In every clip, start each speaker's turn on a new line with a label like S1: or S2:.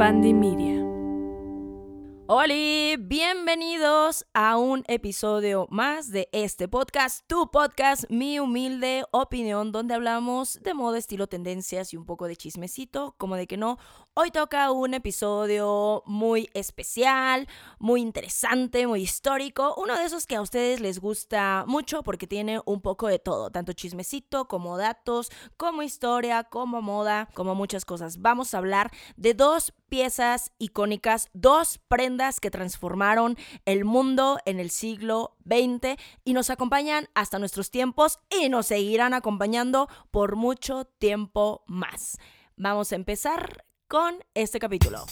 S1: Media. Hola, bienvenidos a un episodio más de este podcast, tu podcast, mi humilde opinión, donde hablamos de moda, estilo, tendencias y un poco de chismecito, como de que no. Hoy toca un episodio muy especial, muy interesante, muy histórico, uno de esos que a ustedes les gusta mucho porque tiene un poco de todo, tanto chismecito como datos, como historia, como moda, como muchas cosas. Vamos a hablar de dos piezas icónicas, dos prendas que transformaron el mundo en el siglo XX y nos acompañan hasta nuestros tiempos y nos seguirán acompañando por mucho tiempo más. Vamos a empezar con este capítulo.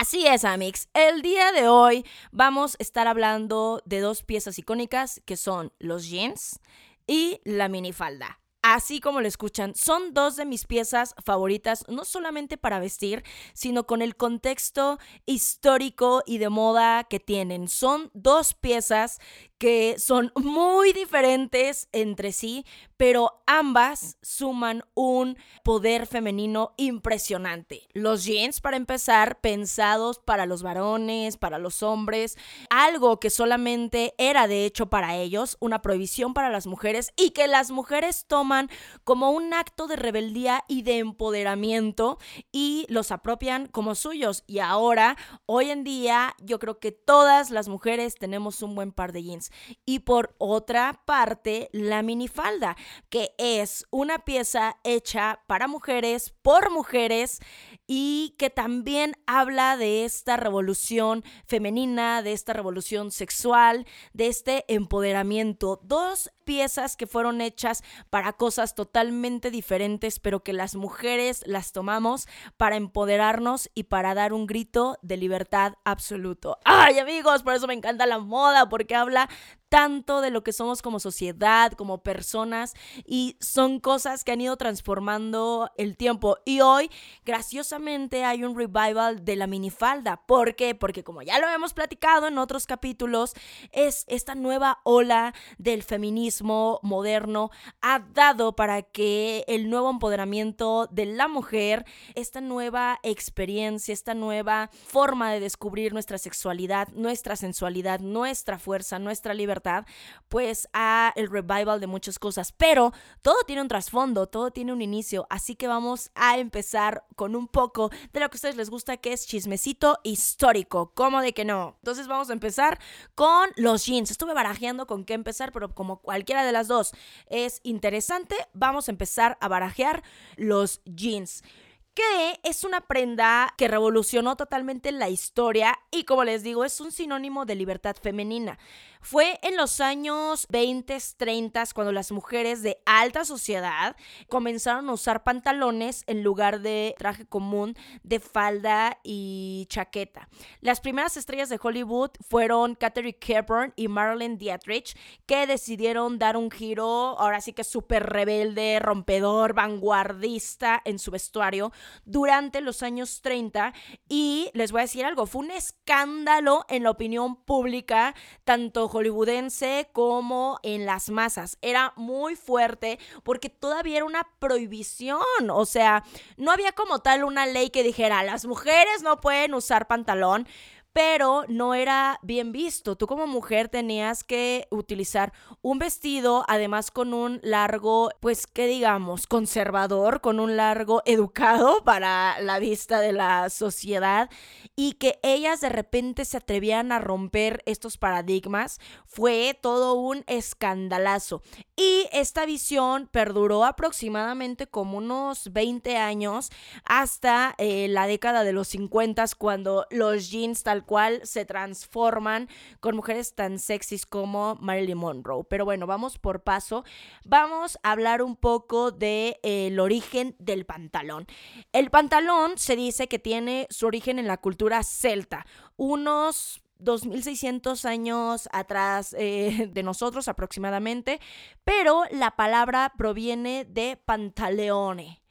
S1: Así es, Amix. El día de hoy vamos a estar hablando de dos piezas icónicas que son los jeans y la minifalda. Así como lo escuchan, son dos de mis piezas favoritas, no solamente para vestir, sino con el contexto histórico y de moda que tienen. Son dos piezas que son muy diferentes entre sí, pero ambas suman un poder femenino impresionante. Los jeans, para empezar, pensados para los varones, para los hombres, algo que solamente era de hecho para ellos, una prohibición para las mujeres y que las mujeres toman como un acto de rebeldía y de empoderamiento y los apropian como suyos. Y ahora, hoy en día, yo creo que todas las mujeres tenemos un buen par de jeans y por otra parte la minifalda, que es una pieza hecha para mujeres, por mujeres y que también habla de esta revolución femenina, de esta revolución sexual, de este empoderamiento. Dos piezas que fueron hechas para cosas totalmente diferentes, pero que las mujeres las tomamos para empoderarnos y para dar un grito de libertad absoluto. Ay amigos, por eso me encanta la moda, porque habla tanto de lo que somos como sociedad, como personas, y son cosas que han ido transformando el tiempo. Y hoy, graciosamente, hay un revival de la minifalda. ¿Por qué? Porque como ya lo hemos platicado en otros capítulos, es esta nueva ola del feminismo moderno ha dado para que el nuevo empoderamiento de la mujer, esta nueva experiencia, esta nueva forma de descubrir nuestra sexualidad, nuestra sensualidad, nuestra fuerza, nuestra libertad, pues a el revival de muchas cosas. Pero todo tiene un trasfondo, todo tiene un inicio, así que vamos a empezar con un poco de lo que a ustedes les gusta, que es chismecito histórico. ¿Cómo de que no? Entonces vamos a empezar con los jeans. Estuve barajeando con qué empezar, pero como cualquiera de las dos es interesante, vamos a empezar a barajear los jeans que es una prenda que revolucionó totalmente la historia y como les digo es un sinónimo de libertad femenina. Fue en los años 20, 30 cuando las mujeres de alta sociedad comenzaron a usar pantalones en lugar de traje común de falda y chaqueta. Las primeras estrellas de Hollywood fueron Katherine Hepburn y Marilyn Dietrich, que decidieron dar un giro, ahora sí que súper rebelde, rompedor, vanguardista en su vestuario durante los años 30. Y les voy a decir algo, fue un escándalo en la opinión pública, tanto hollywoodense como en las masas. Era muy fuerte porque todavía era una prohibición. O sea, no había como tal una ley que dijera las mujeres no pueden usar pantalón pero no era bien visto. Tú como mujer tenías que utilizar un vestido, además con un largo, pues, ¿qué digamos? Conservador, con un largo educado para la vista de la sociedad y que ellas de repente se atrevían a romper estos paradigmas fue todo un escandalazo. Y esta visión perduró aproximadamente como unos 20 años hasta eh, la década de los 50 cuando los jeans tal cual se transforman con mujeres tan sexys como Marilyn Monroe. Pero bueno, vamos por paso. Vamos a hablar un poco del de, origen del pantalón. El pantalón se dice que tiene su origen en la cultura celta, unos 2600 años atrás eh, de nosotros aproximadamente, pero la palabra proviene de pantaleone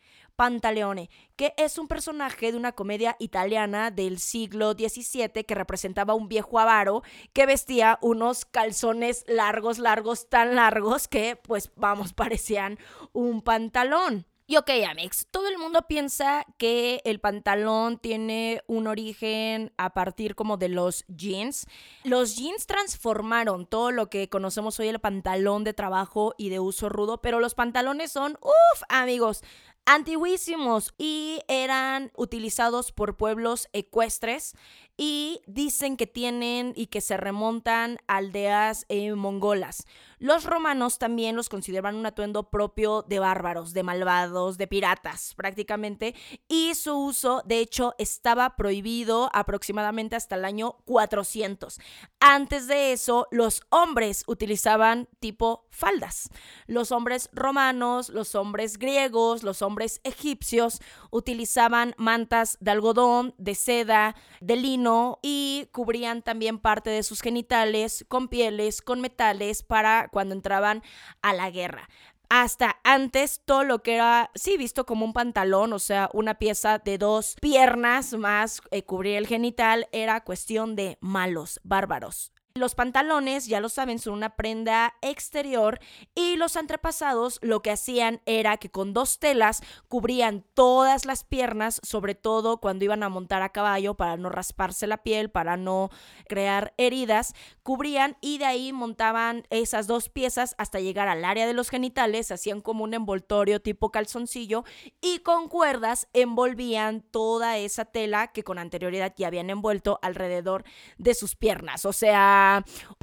S1: Pantaleone, que es un personaje de una comedia italiana del siglo XVII que representaba un viejo avaro que vestía unos calzones largos, largos, tan largos que, pues, vamos, parecían un pantalón. Y ok, Amex, todo el mundo piensa que el pantalón tiene un origen a partir como de los jeans. Los jeans transformaron todo lo que conocemos hoy el pantalón de trabajo y de uso rudo, pero los pantalones son, uff, amigos, antiguísimos y eran utilizados por pueblos ecuestres y dicen que tienen y que se remontan a aldeas eh, mongolas. Los romanos también los consideraban un atuendo propio de bárbaros, de malvados, de piratas prácticamente, y su uso de hecho estaba prohibido aproximadamente hasta el año 400. Antes de eso, los hombres utilizaban tipo faldas. Los hombres romanos, los hombres griegos, los hombres egipcios utilizaban mantas de algodón, de seda, de lino y cubrían también parte de sus genitales con pieles, con metales para cuando entraban a la guerra hasta antes todo lo que era, sí, visto como un pantalón, o sea, una pieza de dos piernas más eh, cubrir el genital, era cuestión de malos, bárbaros. Los pantalones, ya lo saben, son una prenda exterior y los antepasados lo que hacían era que con dos telas cubrían todas las piernas, sobre todo cuando iban a montar a caballo para no rasparse la piel, para no crear heridas, cubrían y de ahí montaban esas dos piezas hasta llegar al área de los genitales, hacían como un envoltorio tipo calzoncillo y con cuerdas envolvían toda esa tela que con anterioridad ya habían envuelto alrededor de sus piernas. O sea,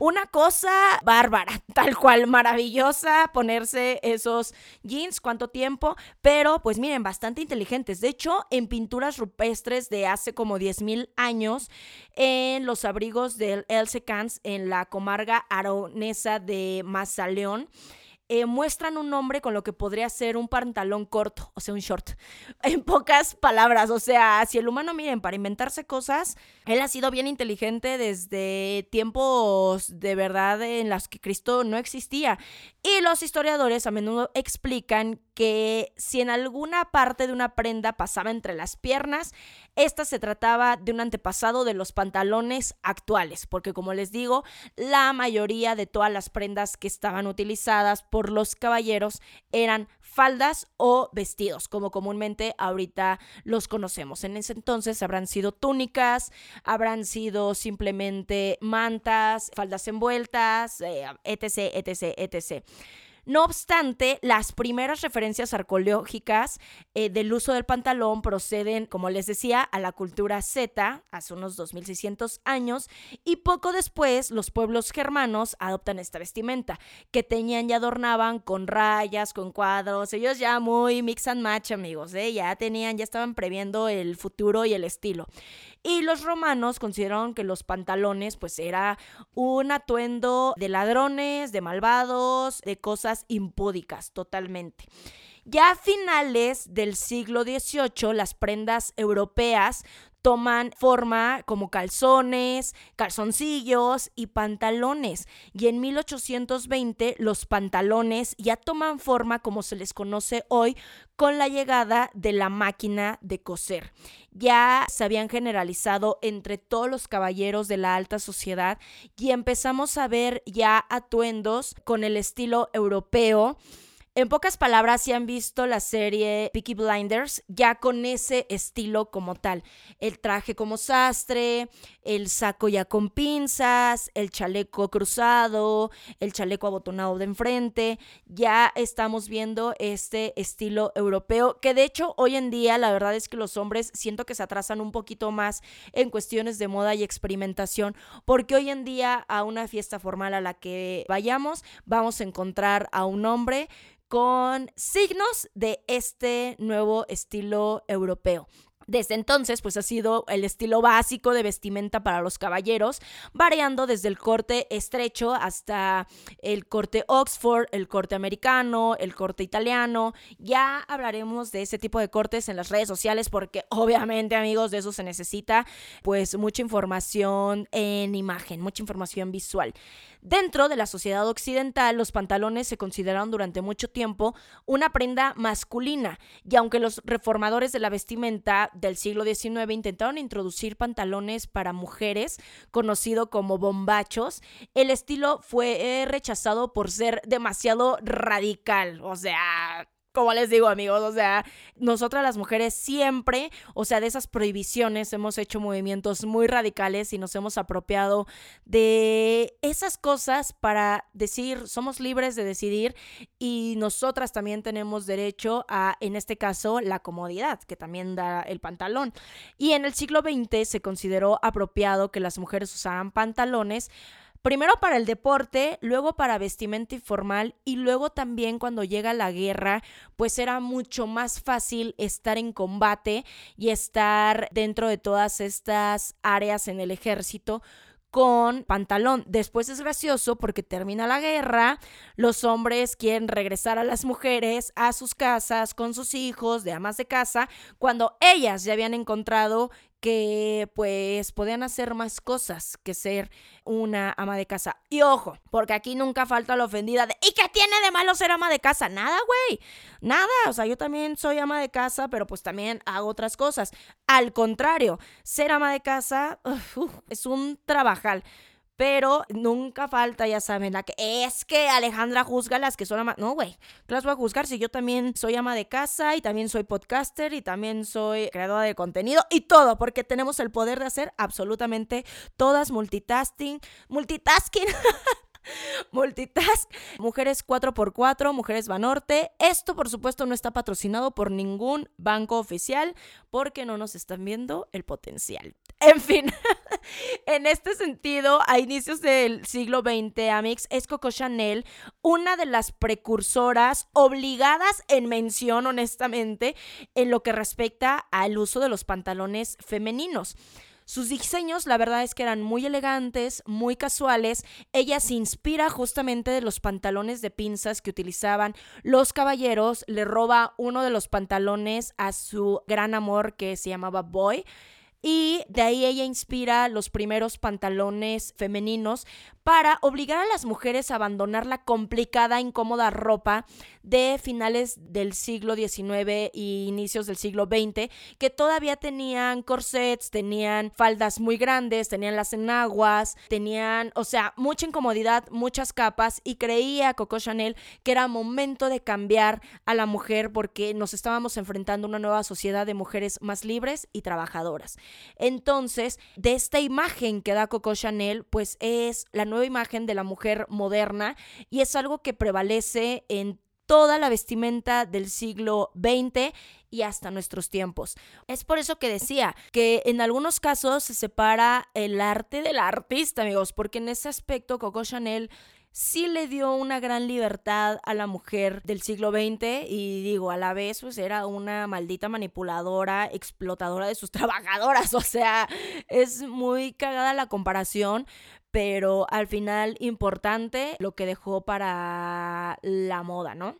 S1: una cosa bárbara, tal cual, maravillosa ponerse esos jeans, cuánto tiempo, pero pues miren, bastante inteligentes. De hecho, en pinturas rupestres de hace como 10.000 años, en los abrigos del Elsecans, en la comarca aronesa de Mazaleón, eh, muestran un hombre con lo que podría ser un pantalón corto, o sea, un short. En pocas palabras, o sea, si el humano, miren, para inventarse cosas, él ha sido bien inteligente desde tiempos de verdad en las que Cristo no existía. Y los historiadores a menudo explican que si en alguna parte de una prenda pasaba entre las piernas, esta se trataba de un antepasado de los pantalones actuales, porque como les digo, la mayoría de todas las prendas que estaban utilizadas por los caballeros eran faldas o vestidos, como comúnmente ahorita los conocemos. En ese entonces habrán sido túnicas, habrán sido simplemente mantas, faldas envueltas, etc, etc, etc. No obstante, las primeras referencias arqueológicas eh, del uso del pantalón proceden, como les decía, a la cultura Z, hace unos 2600 años, y poco después los pueblos germanos adoptan esta vestimenta, que tenían y adornaban con rayas, con cuadros, ellos ya muy mix and match, amigos, ¿eh? ya tenían, ya estaban previendo el futuro y el estilo. Y los romanos consideraron que los pantalones pues era un atuendo de ladrones, de malvados, de cosas impúdicas totalmente. Ya a finales del siglo XVIII, las prendas europeas toman forma como calzones, calzoncillos y pantalones. Y en 1820 los pantalones ya toman forma como se les conoce hoy con la llegada de la máquina de coser. Ya se habían generalizado entre todos los caballeros de la alta sociedad y empezamos a ver ya atuendos con el estilo europeo en pocas palabras, si han visto la serie Peaky Blinders, ya con ese estilo como tal. El traje como sastre, el saco ya con pinzas, el chaleco cruzado, el chaleco abotonado de enfrente. Ya estamos viendo este estilo europeo, que de hecho hoy en día la verdad es que los hombres siento que se atrasan un poquito más en cuestiones de moda y experimentación, porque hoy en día a una fiesta formal a la que vayamos vamos a encontrar a un hombre con signos de este nuevo estilo europeo. Desde entonces, pues ha sido el estilo básico de vestimenta para los caballeros, variando desde el corte estrecho hasta el corte Oxford, el corte americano, el corte italiano. Ya hablaremos de ese tipo de cortes en las redes sociales porque obviamente, amigos, de eso se necesita pues mucha información en imagen, mucha información visual. Dentro de la sociedad occidental, los pantalones se consideraron durante mucho tiempo una prenda masculina, y aunque los reformadores de la vestimenta del siglo XIX intentaron introducir pantalones para mujeres, conocido como bombachos, el estilo fue eh, rechazado por ser demasiado radical, o sea, como les digo, amigos, o sea, nosotras las mujeres siempre, o sea, de esas prohibiciones hemos hecho movimientos muy radicales y nos hemos apropiado de esas cosas para decir, somos libres de decidir y nosotras también tenemos derecho a, en este caso, la comodidad que también da el pantalón. Y en el siglo XX se consideró apropiado que las mujeres usaran pantalones Primero para el deporte, luego para vestimenta informal y luego también cuando llega la guerra, pues era mucho más fácil estar en combate y estar dentro de todas estas áreas en el ejército con pantalón. Después es gracioso porque termina la guerra, los hombres quieren regresar a las mujeres a sus casas con sus hijos de amas de casa, cuando ellas ya habían encontrado que pues podían hacer más cosas que ser una ama de casa. Y ojo, porque aquí nunca falta la ofendida de ¿y qué tiene de malo ser ama de casa? Nada, güey. Nada. O sea, yo también soy ama de casa, pero pues también hago otras cosas. Al contrario, ser ama de casa es un trabajal. Pero nunca falta, ya saben, la que es que Alejandra juzga las que son ama. No, güey, las voy a juzgar si yo también soy ama de casa y también soy podcaster y también soy creadora de contenido y todo, porque tenemos el poder de hacer absolutamente todas multitasking, multitasking. Multitask, Mujeres 4x4, Mujeres Banorte. Esto, por supuesto, no está patrocinado por ningún banco oficial porque no nos están viendo el potencial. En fin, en este sentido, a inicios del siglo XX, Amix, es Coco Chanel una de las precursoras obligadas en mención, honestamente, en lo que respecta al uso de los pantalones femeninos. Sus diseños, la verdad es que eran muy elegantes, muy casuales. Ella se inspira justamente de los pantalones de pinzas que utilizaban los caballeros. Le roba uno de los pantalones a su gran amor que se llamaba Boy. Y de ahí ella inspira los primeros pantalones femeninos para obligar a las mujeres a abandonar la complicada, incómoda ropa de finales del siglo XIX e inicios del siglo XX, que todavía tenían corsets, tenían faldas muy grandes, tenían las enaguas, tenían, o sea, mucha incomodidad, muchas capas, y creía Coco Chanel que era momento de cambiar a la mujer porque nos estábamos enfrentando a una nueva sociedad de mujeres más libres y trabajadoras. Entonces, de esta imagen que da Coco Chanel, pues es la nueva imagen de la mujer moderna y es algo que prevalece en toda la vestimenta del siglo XX y hasta nuestros tiempos. Es por eso que decía que en algunos casos se separa el arte del artista, amigos, porque en ese aspecto Coco Chanel sí le dio una gran libertad a la mujer del siglo XX y digo, a la vez pues era una maldita manipuladora, explotadora de sus trabajadoras, o sea, es muy cagada la comparación, pero al final importante lo que dejó para la moda, ¿no?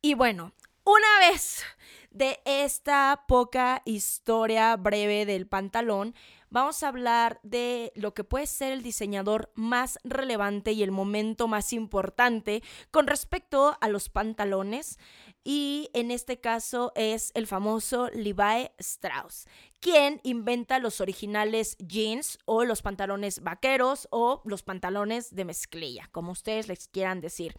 S1: Y bueno, una vez de esta poca historia breve del pantalón, vamos a hablar de lo que puede ser el diseñador más relevante y el momento más importante con respecto a los pantalones. Y en este caso es el famoso Levi Strauss, quien inventa los originales jeans o los pantalones vaqueros o los pantalones de mezclilla, como ustedes les quieran decir.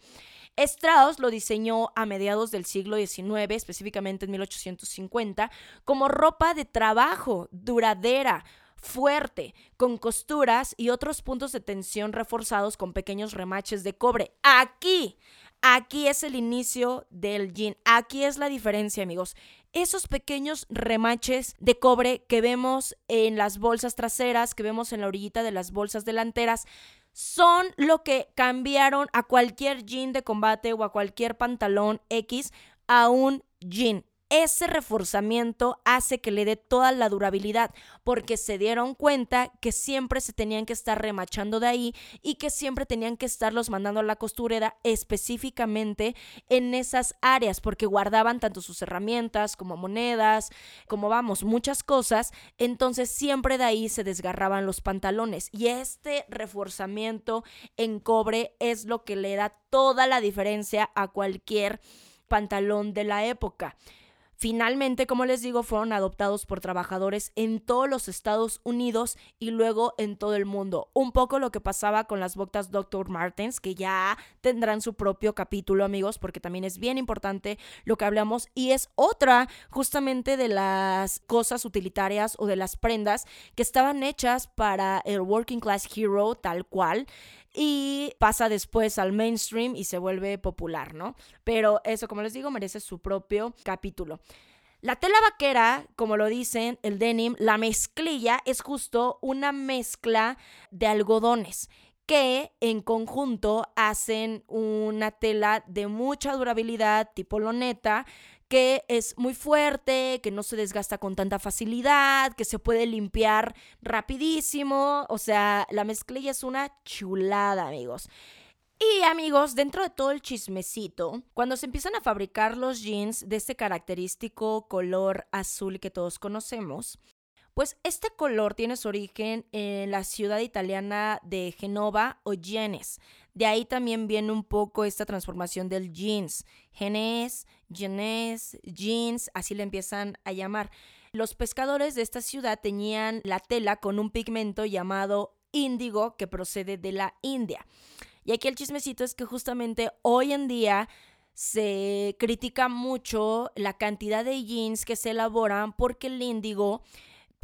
S1: Strauss lo diseñó a mediados del siglo XIX, específicamente en 1850, como ropa de trabajo duradera, fuerte, con costuras y otros puntos de tensión reforzados con pequeños remaches de cobre. Aquí, aquí es el inicio del jean. Aquí es la diferencia, amigos. Esos pequeños remaches de cobre que vemos en las bolsas traseras, que vemos en la orillita de las bolsas delanteras, son lo que cambiaron a cualquier jean de combate o a cualquier pantalón X a un jean. Ese reforzamiento hace que le dé toda la durabilidad, porque se dieron cuenta que siempre se tenían que estar remachando de ahí y que siempre tenían que estarlos mandando a la costurera específicamente en esas áreas, porque guardaban tanto sus herramientas como monedas, como vamos, muchas cosas, entonces siempre de ahí se desgarraban los pantalones y este reforzamiento en cobre es lo que le da toda la diferencia a cualquier pantalón de la época. Finalmente, como les digo, fueron adoptados por trabajadores en todos los Estados Unidos y luego en todo el mundo. Un poco lo que pasaba con las botas Dr. Martens, que ya tendrán su propio capítulo, amigos, porque también es bien importante lo que hablamos y es otra justamente de las cosas utilitarias o de las prendas que estaban hechas para el Working Class Hero tal cual y pasa después al mainstream y se vuelve popular, ¿no? Pero eso, como les digo, merece su propio capítulo. La tela vaquera, como lo dicen, el denim, la mezclilla es justo una mezcla de algodones que en conjunto hacen una tela de mucha durabilidad tipo loneta que es muy fuerte, que no se desgasta con tanta facilidad, que se puede limpiar rapidísimo. O sea, la mezclilla es una chulada, amigos. Y amigos, dentro de todo el chismecito, cuando se empiezan a fabricar los jeans de este característico color azul que todos conocemos, pues este color tiene su origen en la ciudad italiana de Genova o Genes. De ahí también viene un poco esta transformación del jeans. Genes, Genes, jeans, así le empiezan a llamar. Los pescadores de esta ciudad tenían la tela con un pigmento llamado índigo que procede de la India. Y aquí el chismecito es que justamente hoy en día se critica mucho la cantidad de jeans que se elaboran porque el índigo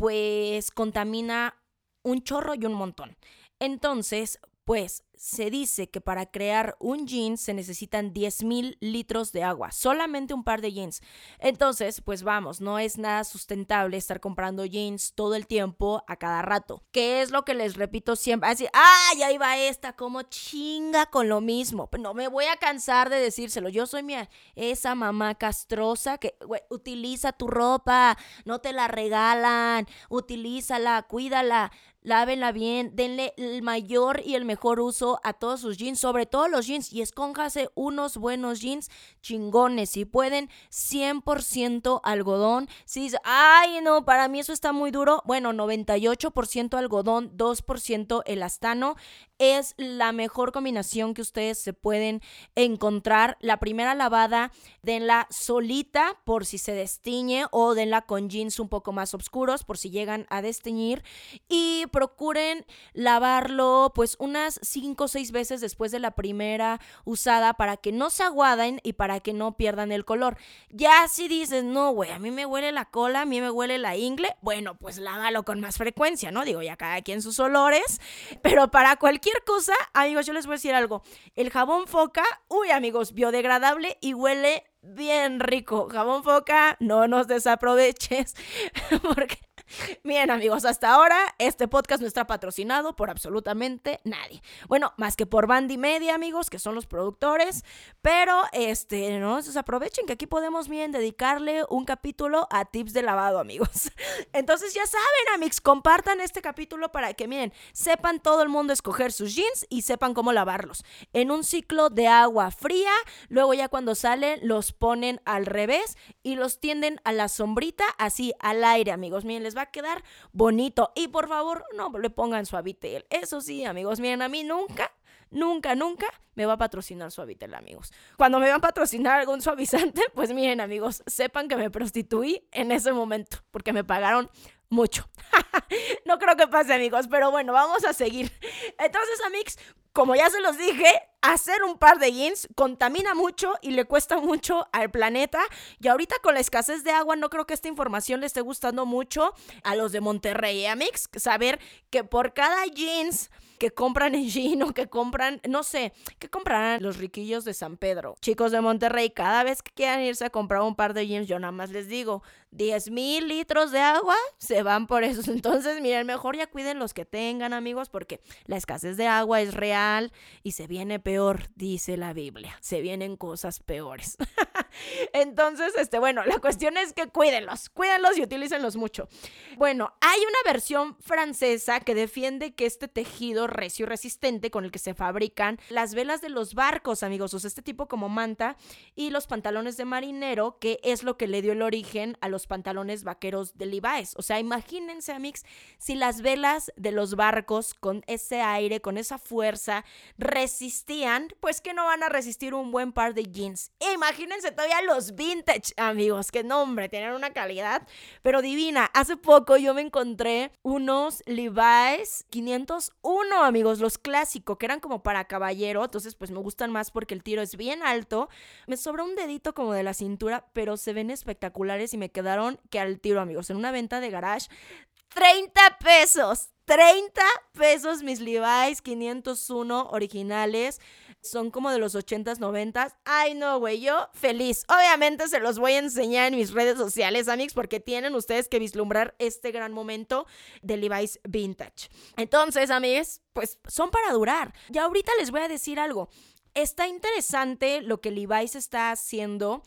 S1: pues contamina un chorro y un montón. Entonces, pues se dice que para crear un jean se necesitan 10.000 litros de agua, solamente un par de jeans. Entonces, pues vamos, no es nada sustentable estar comprando jeans todo el tiempo a cada rato. ¿Qué es lo que les repito siempre? Así, ¡ah! Ya iba esta, como chinga con lo mismo. No me voy a cansar de decírselo. Yo soy mi, esa mamá castrosa que, utiliza tu ropa, no te la regalan, utilízala, cuídala lávenla bien, denle el mayor y el mejor uso a todos sus jeans, sobre todo los jeans, y escónjase unos buenos jeans chingones, si pueden, 100% algodón. Si dice, ay, no, para mí eso está muy duro, bueno, 98% algodón, 2% elastano, es la mejor combinación que ustedes se pueden encontrar. La primera lavada, denla solita por si se destiñe o denla con jeans un poco más oscuros por si llegan a desteñir y procuren lavarlo pues unas 5 o 6 veces después de la primera usada para que no se aguaden y para que no pierdan el color. Ya si dices, no, güey, a mí me huele la cola, a mí me huele la ingle, bueno, pues lávalo con más frecuencia, ¿no? Digo, ya cada quien sus olores, pero para cualquier cosa, amigos, yo les voy a decir algo. El jabón foca, uy, amigos, biodegradable y huele bien rico. Jabón foca, no nos desaproveches, porque Bien, amigos, hasta ahora este podcast no está patrocinado por absolutamente nadie. Bueno, más que por Bandy Media, amigos, que son los productores, pero este, no se aprovechen que aquí podemos bien dedicarle un capítulo a tips de lavado, amigos. Entonces, ya saben, amigos, compartan este capítulo para que miren, sepan todo el mundo escoger sus jeans y sepan cómo lavarlos. En un ciclo de agua fría, luego ya cuando salen los ponen al revés y los tienden a la sombrita, así al aire, amigos. Miren, les va a quedar bonito. Y por favor, no le pongan suavitel. Eso sí, amigos, miren, a mí nunca, nunca, nunca me va a patrocinar suavitel, amigos. Cuando me van a patrocinar algún suavizante, pues miren, amigos, sepan que me prostituí en ese momento, porque me pagaron mucho. no creo que pase, amigos, pero bueno, vamos a seguir. Entonces, amigos, como ya se los dije, hacer un par de jeans contamina mucho y le cuesta mucho al planeta. Y ahorita con la escasez de agua, no creo que esta información le esté gustando mucho a los de Monterrey, ¿eh, amigos. Saber que por cada jeans que compran en Gino, que compran, no sé, ¿qué comprarán los riquillos de San Pedro? Chicos de Monterrey, cada vez que quieran irse a comprar un par de jeans, yo nada más les digo, 10 mil litros de agua se van por esos. Entonces, miren, mejor ya cuiden los que tengan, amigos, porque la escasez de agua es real y se viene peor, dice la Biblia. Se vienen cosas peores. Entonces, este, bueno, la cuestión es que cuídenlos, cuídenlos y utilícenlos mucho. Bueno, hay una versión francesa que defiende que este tejido recio y resistente con el que se fabrican las velas de los barcos, amigos, o sea, este tipo como manta y los pantalones de marinero, que es lo que le dio el origen a los pantalones vaqueros de Levi's. O sea, imagínense, amigos, si las velas de los barcos con ese aire, con esa fuerza, resistían, pues que no van a resistir un buen par de jeans. Imagínense todavía los vintage, amigos, que nombre, tienen una calidad, pero divina. Hace poco yo me encontré unos Levi's 501, amigos, los clásicos, que eran como para caballero, entonces pues me gustan más porque el tiro es bien alto. Me sobra un dedito como de la cintura, pero se ven espectaculares y me quedaron que al tiro, amigos, en una venta de garage. 30 pesos, 30 pesos mis Levi's 501 originales son como de los 80s, 90s. Ay, no, güey, yo feliz. Obviamente se los voy a enseñar en mis redes sociales, amigos, porque tienen ustedes que vislumbrar este gran momento de Levi's Vintage. Entonces, amigos, pues son para durar. Ya ahorita les voy a decir algo. Está interesante lo que Levi's está haciendo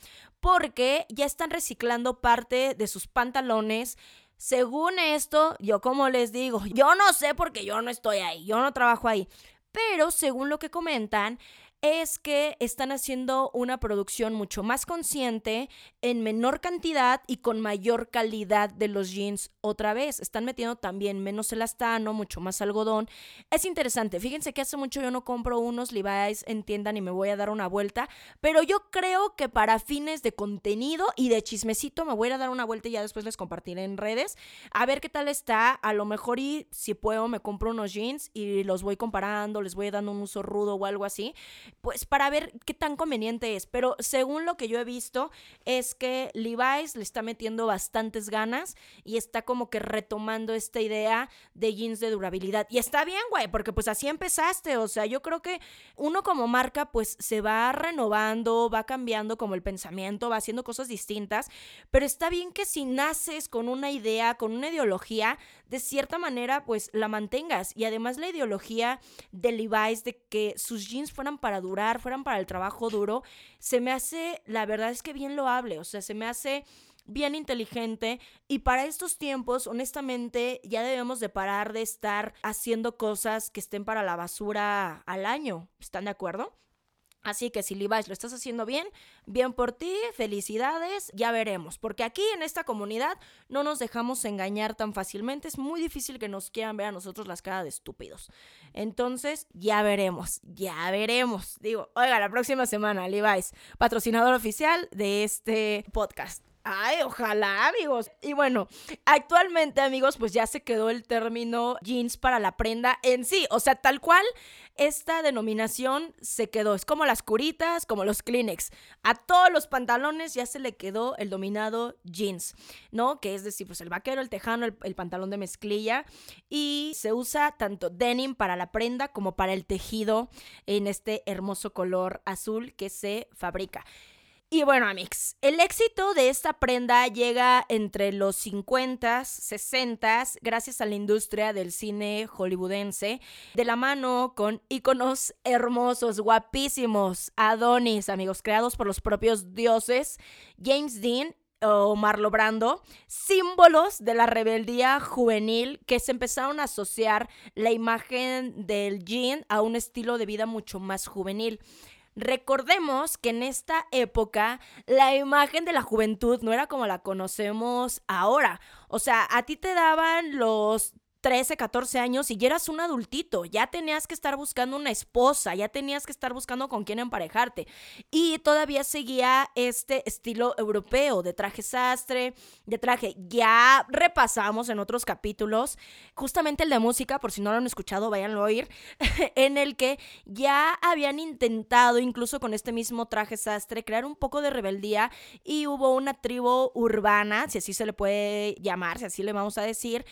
S1: porque ya están reciclando parte de sus pantalones. Según esto, yo como les digo, yo no sé porque yo no estoy ahí, yo no trabajo ahí, pero según lo que comentan, es que están haciendo una producción mucho más consciente, en menor cantidad y con mayor calidad de los jeans otra vez. Están metiendo también menos elastano, mucho más algodón. Es interesante. Fíjense que hace mucho yo no compro unos Levi's en tienda ni me voy a dar una vuelta, pero yo creo que para fines de contenido y de chismecito me voy a dar una vuelta y ya después les compartiré en redes a ver qué tal está. A lo mejor y si puedo me compro unos jeans y los voy comparando, les voy dando un uso rudo o algo así pues para ver qué tan conveniente es. Pero según lo que yo he visto, es que Levi's le está metiendo bastantes ganas y está como que retomando esta idea de jeans de durabilidad. Y está bien, güey, porque pues así empezaste. O sea, yo creo que uno como marca pues se va renovando, va cambiando como el pensamiento, va haciendo cosas distintas. Pero está bien que si naces con una idea, con una ideología, de cierta manera pues la mantengas. Y además la ideología de Levi's de que sus jeans fueran para durar, fueran para el trabajo duro, se me hace, la verdad es que bien loable, o sea, se me hace bien inteligente y para estos tiempos, honestamente, ya debemos de parar de estar haciendo cosas que estén para la basura al año. ¿Están de acuerdo? Así que si Levi's lo estás haciendo bien, bien por ti, felicidades, ya veremos. Porque aquí en esta comunidad no nos dejamos engañar tan fácilmente. Es muy difícil que nos quieran ver a nosotros las caras de estúpidos. Entonces, ya veremos, ya veremos. Digo, oiga, la próxima semana, Levi's, patrocinador oficial de este podcast. Ay, ojalá, amigos. Y bueno, actualmente, amigos, pues ya se quedó el término jeans para la prenda en sí. O sea, tal cual, esta denominación se quedó. Es como las curitas, como los Kleenex. A todos los pantalones ya se le quedó el dominado jeans, ¿no? Que es decir, pues el vaquero, el tejano, el, el pantalón de mezclilla. Y se usa tanto denim para la prenda como para el tejido en este hermoso color azul que se fabrica. Y bueno, Amix, el éxito de esta prenda llega entre los 50, 60 gracias a la industria del cine hollywoodense, de la mano con íconos hermosos, guapísimos, Adonis, amigos, creados por los propios dioses, James Dean o Marlo Brando, símbolos de la rebeldía juvenil que se empezaron a asociar la imagen del jean a un estilo de vida mucho más juvenil. Recordemos que en esta época la imagen de la juventud no era como la conocemos ahora. O sea, a ti te daban los 13, 14 años y ya eras un adultito, ya tenías que estar buscando una esposa, ya tenías que estar buscando con quién emparejarte. Y todavía seguía este estilo europeo de traje sastre, de traje. Ya repasamos en otros capítulos, justamente el de música, por si no lo han escuchado, váyanlo a oír, en el que ya habían intentado, incluso con este mismo traje sastre, crear un poco de rebeldía y hubo una tribu urbana, si así se le puede llamar, si así le vamos a decir,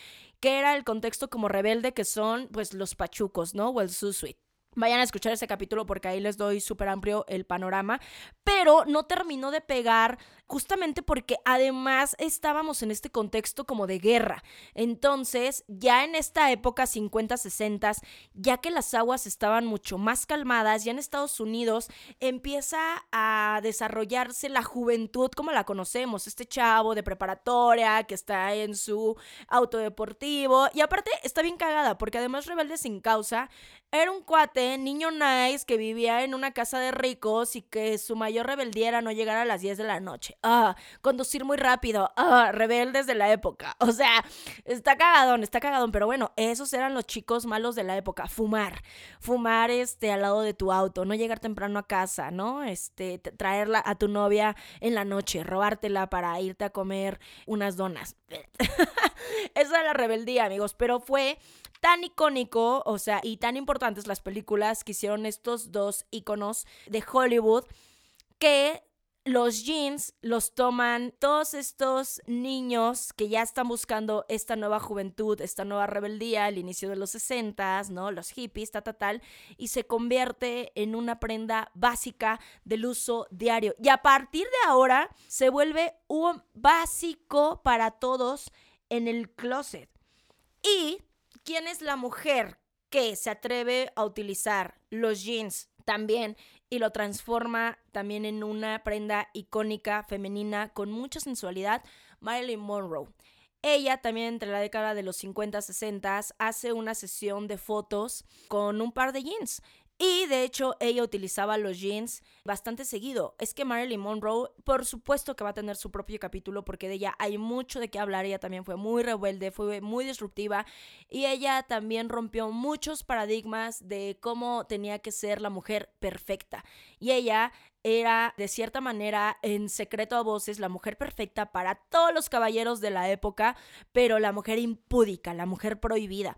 S1: que era el contexto como rebelde que son pues los pachucos, ¿no? O el susuit. Vayan a escuchar ese capítulo porque ahí les doy súper amplio el panorama. Pero no terminó de pegar justamente porque además estábamos en este contexto como de guerra. Entonces, ya en esta época 50, 60, ya que las aguas estaban mucho más calmadas, ya en Estados Unidos empieza a desarrollarse la juventud como la conocemos, este chavo de preparatoria que está en su auto deportivo y aparte está bien cagada porque además Rebelde sin causa era un cuate, niño nice, que vivía en una casa de ricos y que su mayor rebeldía era no llegar a las 10 de la noche. Ah, conducir muy rápido. Ah, rebeldes de la época. O sea, está cagadón, está cagadón. Pero bueno, esos eran los chicos malos de la época. Fumar. Fumar este, al lado de tu auto. No llegar temprano a casa, ¿no? Este, traerla a tu novia en la noche. Robártela para irte a comer unas donas. Esa era la rebeldía, amigos. Pero fue tan icónico, o sea, y tan importantes las películas que hicieron estos dos iconos de Hollywood que los jeans los toman todos estos niños que ya están buscando esta nueva juventud, esta nueva rebeldía, el inicio de los 60, ¿no? Los hippies, ta, ta, tal, y se convierte en una prenda básica del uso diario. Y a partir de ahora se vuelve un básico para todos en el closet. Y ¿quién es la mujer que se atreve a utilizar los jeans también y lo transforma también en una prenda icónica femenina con mucha sensualidad? Marilyn Monroe. Ella también entre la década de los 50, 60 hace una sesión de fotos con un par de jeans y de hecho, ella utilizaba los jeans bastante seguido. Es que Marilyn Monroe, por supuesto que va a tener su propio capítulo porque de ella hay mucho de qué hablar. Ella también fue muy rebelde, fue muy disruptiva y ella también rompió muchos paradigmas de cómo tenía que ser la mujer perfecta. Y ella era, de cierta manera, en secreto a voces, la mujer perfecta para todos los caballeros de la época, pero la mujer impúdica, la mujer prohibida.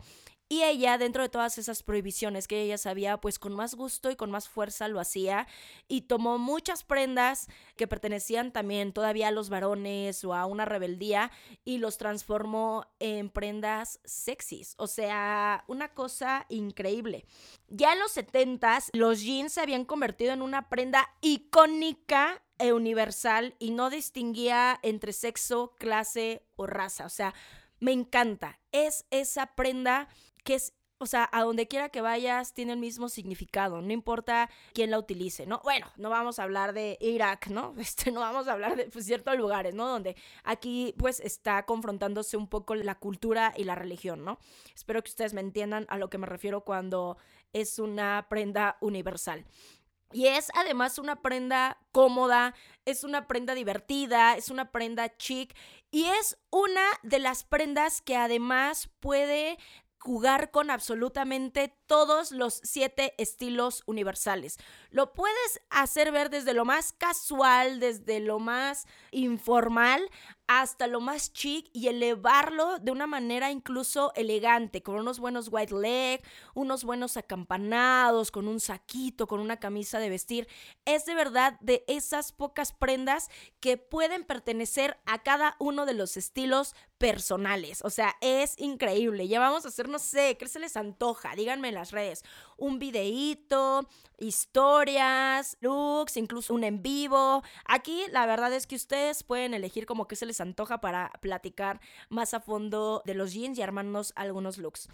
S1: Y ella, dentro de todas esas prohibiciones que ella sabía, pues con más gusto y con más fuerza lo hacía y tomó muchas prendas que pertenecían también todavía a los varones o a una rebeldía y los transformó en prendas sexys. O sea, una cosa increíble. Ya en los 70 los jeans se habían convertido en una prenda icónica e universal y no distinguía entre sexo, clase o raza. O sea, me encanta. Es esa prenda que es o sea, a donde quiera que vayas tiene el mismo significado, no importa quién la utilice, ¿no? Bueno, no vamos a hablar de Irak, ¿no? Este, no vamos a hablar de pues, ciertos lugares, ¿no? Donde aquí pues está confrontándose un poco la cultura y la religión, ¿no? Espero que ustedes me entiendan a lo que me refiero cuando es una prenda universal. Y es además una prenda cómoda, es una prenda divertida, es una prenda chic y es una de las prendas que además puede jugar con absolutamente todos los siete estilos universales. Lo puedes hacer ver desde lo más casual, desde lo más informal, hasta lo más chic y elevarlo de una manera incluso elegante, con unos buenos white leg, unos buenos acampanados, con un saquito, con una camisa de vestir. Es de verdad de esas pocas prendas que pueden pertenecer a cada uno de los estilos personales. O sea, es increíble. Ya vamos a hacer, no sé, ¿qué se les antoja? Díganme las redes. Un videíto, historias, looks, incluso un en vivo. Aquí la verdad es que ustedes pueden elegir como que se les antoja para platicar más a fondo de los jeans y armarnos algunos looks.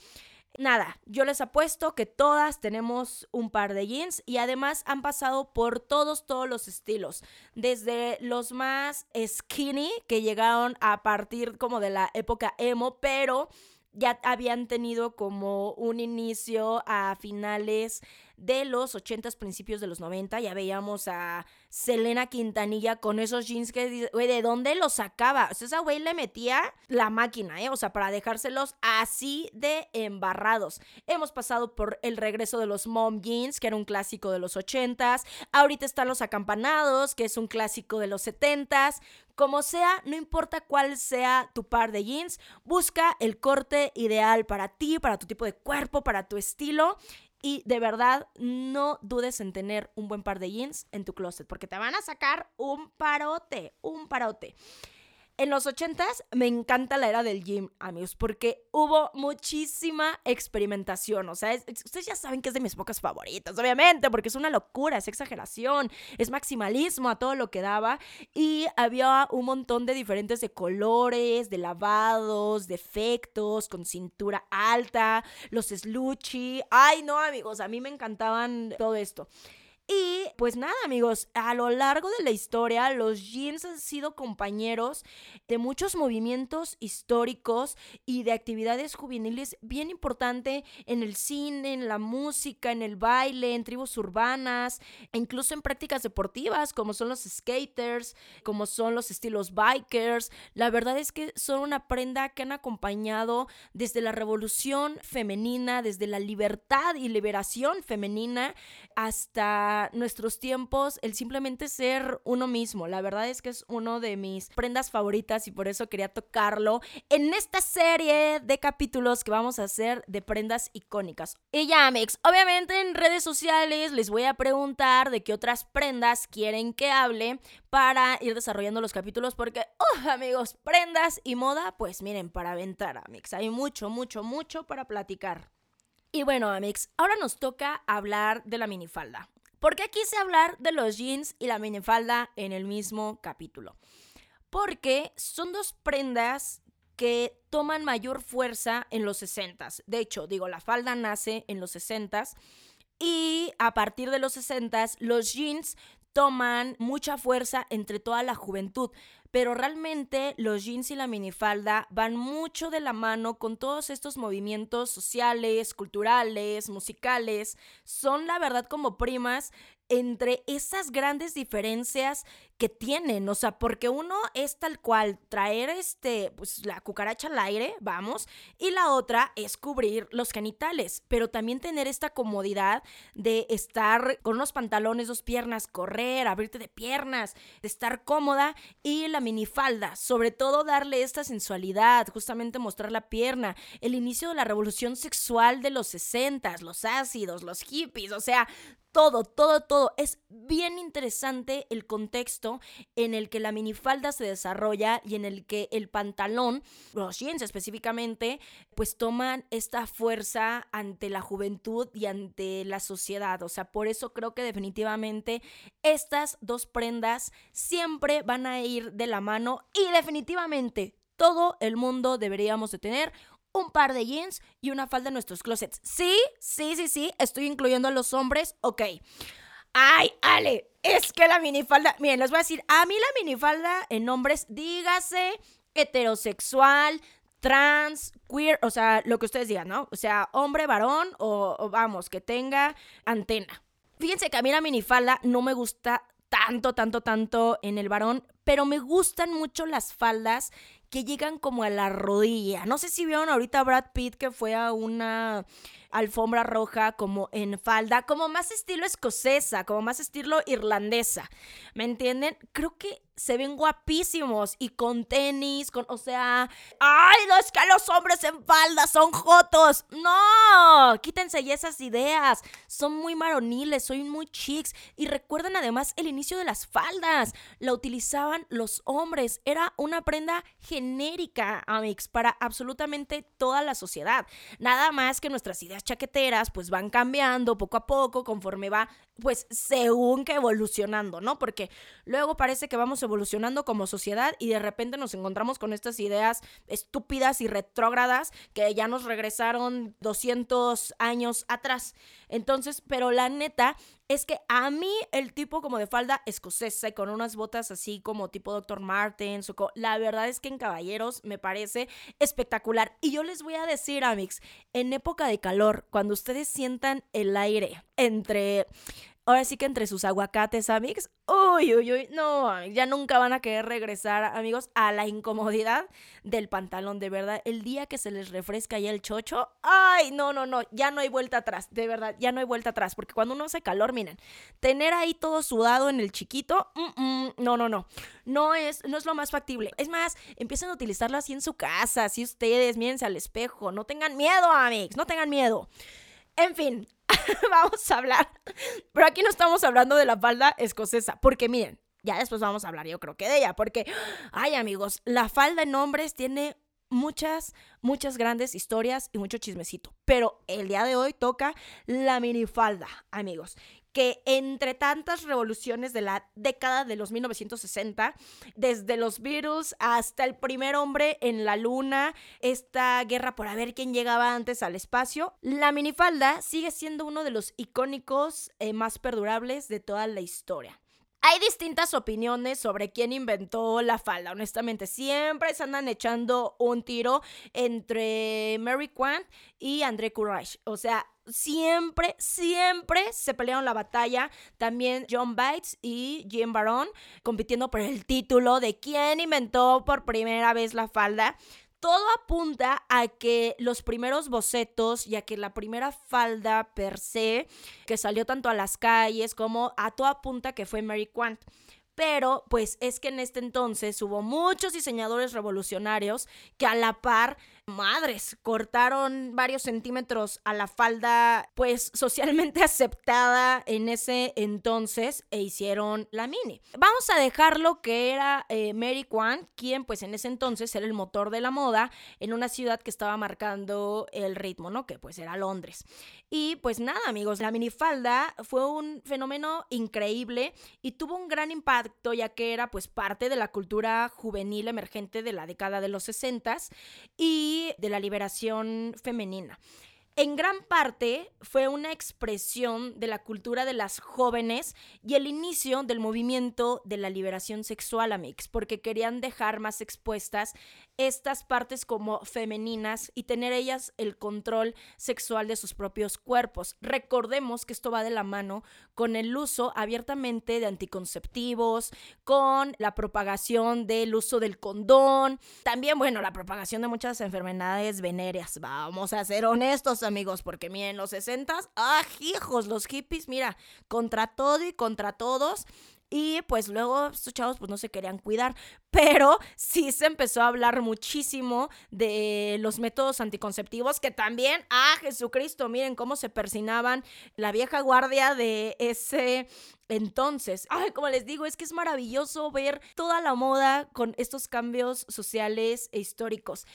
S1: Nada, yo les apuesto que todas tenemos un par de jeans y además han pasado por todos, todos los estilos. Desde los más skinny que llegaron a partir como de la época emo, pero ya habían tenido como un inicio a finales de los 80 principios de los 90. Ya veíamos a Selena Quintanilla con esos jeans que, güey, ¿de dónde los sacaba? O sea, esa güey le metía la máquina, ¿eh? O sea, para dejárselos así de embarrados. Hemos pasado por el regreso de los mom jeans, que era un clásico de los 80s. Ahorita están los acampanados, que es un clásico de los 70s. Como sea, no importa cuál sea tu par de jeans, busca el corte ideal para ti, para tu tipo de cuerpo, para tu estilo y de verdad, no dudes en tener un buen par de jeans en tu closet, porque te van a sacar un parote, un parote. En los ochentas me encanta la era del gym, amigos, porque hubo muchísima experimentación. O sea, ustedes ya saben que es de mis pocas favoritas, obviamente, porque es una locura, es exageración, es maximalismo a todo lo que daba. Y había un montón de diferentes de colores, de lavados, de efectos, con cintura alta, los slushy. Ay, no, amigos, a mí me encantaban todo esto. Y pues nada, amigos, a lo largo de la historia, los jeans han sido compañeros de muchos movimientos históricos y de actividades juveniles bien importante en el cine, en la música, en el baile, en tribus urbanas, e incluso en prácticas deportivas como son los skaters, como son los estilos bikers. La verdad es que son una prenda que han acompañado desde la revolución femenina, desde la libertad y liberación femenina hasta nuestros tiempos el simplemente ser uno mismo. La verdad es que es uno de mis prendas favoritas y por eso quería tocarlo en esta serie de capítulos que vamos a hacer de prendas icónicas. Y ya, Mix, obviamente en redes sociales les voy a preguntar de qué otras prendas quieren que hable para ir desarrollando los capítulos porque, oh, amigos, prendas y moda, pues miren, para aventar, Mix. Hay mucho, mucho, mucho para platicar. Y bueno, Amix, ahora nos toca hablar de la minifalda. ¿Por qué quise hablar de los jeans y la minifalda en el mismo capítulo? Porque son dos prendas que toman mayor fuerza en los 60 De hecho, digo, la falda nace en los 60 y a partir de los 60 los jeans toman mucha fuerza entre toda la juventud pero realmente los jeans y la minifalda van mucho de la mano con todos estos movimientos sociales, culturales, musicales. Son la verdad como primas entre esas grandes diferencias que tienen, o sea, porque uno es tal cual traer este, pues la cucaracha al aire, vamos, y la otra es cubrir los genitales, pero también tener esta comodidad de estar con unos pantalones, dos piernas, correr, abrirte de piernas, de estar cómoda y la minifalda, sobre todo darle esta sensualidad, justamente mostrar la pierna, el inicio de la revolución sexual de los 60, los ácidos, los hippies, o sea, todo, todo, todo. Es bien interesante el contexto en el que la minifalda se desarrolla y en el que el pantalón, los jeans específicamente, pues toman esta fuerza ante la juventud y ante la sociedad. O sea, por eso creo que definitivamente estas dos prendas siempre van a ir de la mano y definitivamente todo el mundo deberíamos de tener un par de jeans y una falda en nuestros closets. Sí, sí, sí, sí, estoy incluyendo a los hombres, ok. Ay, Ale, es que la minifalda, miren, les voy a decir, a mí la minifalda en hombres, dígase heterosexual, trans, queer, o sea, lo que ustedes digan, ¿no? O sea, hombre, varón o, o vamos, que tenga antena. Fíjense que a mí la minifalda no me gusta tanto, tanto, tanto en el varón, pero me gustan mucho las faldas que llegan como a la rodilla. No sé si vieron ahorita Brad Pitt que fue a una alfombra roja como en falda, como más estilo escocesa, como más estilo irlandesa. ¿Me entienden? Creo que se ven guapísimos y con tenis, con, o sea, ay, no es que los hombres en falda son jotos. No, quítense ya esas ideas. Son muy maroniles, son muy chics y recuerden además el inicio de las faldas. La utilizaban los hombres, era una prenda genérica, Amix, para absolutamente toda la sociedad. Nada más que nuestras ideas chaqueteras pues van cambiando poco a poco conforme va pues según que evolucionando, ¿no? Porque luego parece que vamos evolucionando como sociedad y de repente nos encontramos con estas ideas estúpidas y retrógradas que ya nos regresaron 200 años atrás. Entonces, pero la neta es que a mí el tipo como de falda escocesa y con unas botas así como tipo Dr. Martens, la verdad es que en caballeros me parece espectacular. Y yo les voy a decir, Amix, en época de calor, cuando ustedes sientan el aire entre ahora sí que entre sus aguacates, amigos, uy, uy, uy, no, ya nunca van a querer regresar, amigos, a la incomodidad del pantalón, de verdad. El día que se les refresca ya el chocho, ay, no, no, no, ya no hay vuelta atrás, de verdad, ya no hay vuelta atrás, porque cuando uno hace calor, miren, tener ahí todo sudado en el chiquito, no, no, no, no es, no es lo más factible. Es más, empiecen a utilizarlo así en su casa, así ustedes, mírense al espejo, no tengan miedo, amigos, no tengan miedo. En fin, vamos a hablar. Pero aquí no estamos hablando de la falda escocesa, porque miren, Ya después vamos a hablar, yo creo que de ella, porque, ay amigos, la falda en hombres tiene muchas, muchas grandes historias y mucho chismecito. Pero el día de hoy toca la minifalda, amigos que entre tantas revoluciones de la década de los 1960, desde los Beatles hasta el primer hombre en la luna, esta guerra por a ver quién llegaba antes al espacio, la minifalda sigue siendo uno de los icónicos eh, más perdurables de toda la historia. Hay distintas opiniones sobre quién inventó la falda, honestamente. Siempre se andan echando un tiro entre Mary Quant y André Courage. O sea, siempre, siempre se pelearon la batalla. También John Bates y Jim Baron compitiendo por el título de quién inventó por primera vez la falda todo apunta a que los primeros bocetos y a que la primera falda per se, que salió tanto a las calles como a todo apunta que fue Mary Quant. Pero pues es que en este entonces hubo muchos diseñadores revolucionarios que a la par madres, cortaron varios centímetros a la falda, pues socialmente aceptada en ese entonces e hicieron la mini. Vamos a dejarlo que era eh, Mary Quant, quien pues en ese entonces era el motor de la moda en una ciudad que estaba marcando el ritmo, ¿no? Que pues era Londres. Y pues nada, amigos, la minifalda fue un fenómeno increíble y tuvo un gran impacto ya que era pues parte de la cultura juvenil emergente de la década de los 60 y de la liberación femenina en gran parte fue una expresión de la cultura de las jóvenes y el inicio del movimiento de la liberación sexual, Amix, porque querían dejar más expuestas estas partes como femeninas y tener ellas el control sexual de sus propios cuerpos. Recordemos que esto va de la mano con el uso abiertamente de anticonceptivos, con la propagación del uso del condón, también, bueno, la propagación de muchas enfermedades venéreas. Vamos a ser honestos amigos, porque miren, los 60, ah, hijos, los hippies, mira, contra todo y contra todos. Y pues luego estos chavos pues no se querían cuidar, pero sí se empezó a hablar muchísimo de los métodos anticonceptivos que también, ah, Jesucristo, miren cómo se persinaban la vieja guardia de ese entonces. Ay, como les digo, es que es maravilloso ver toda la moda con estos cambios sociales e históricos.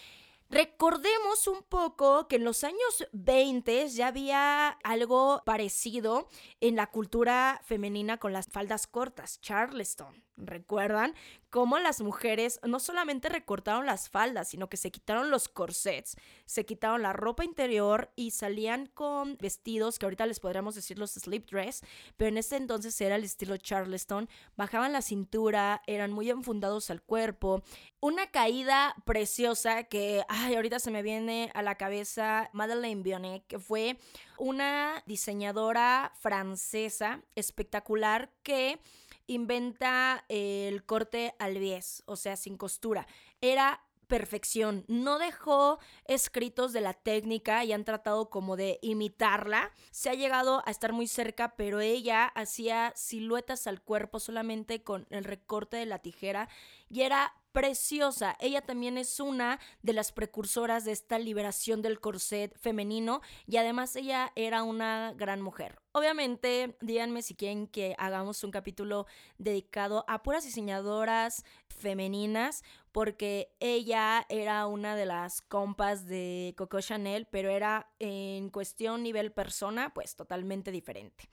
S1: Recordemos un poco que en los años 20 ya había algo parecido en la cultura femenina con las faldas cortas, Charleston. ¿Recuerdan cómo las mujeres no solamente recortaron las faldas, sino que se quitaron los corsets, se quitaron la ropa interior y salían con vestidos que ahorita les podríamos decir los slip dress, pero en ese entonces era el estilo Charleston, bajaban la cintura, eran muy enfundados al cuerpo, una caída preciosa que, ay, ahorita se me viene a la cabeza Madeleine Bionnet, que fue una diseñadora francesa espectacular que inventa el corte al bies, o sea, sin costura. Era perfección. No dejó escritos de la técnica y han tratado como de imitarla. Se ha llegado a estar muy cerca, pero ella hacía siluetas al cuerpo solamente con el recorte de la tijera y era preciosa. Ella también es una de las precursoras de esta liberación del corset femenino y además ella era una gran mujer. Obviamente, díganme si quieren que hagamos un capítulo dedicado a puras diseñadoras femeninas, porque ella era una de las compas de Coco Chanel, pero era en cuestión nivel persona, pues totalmente diferente.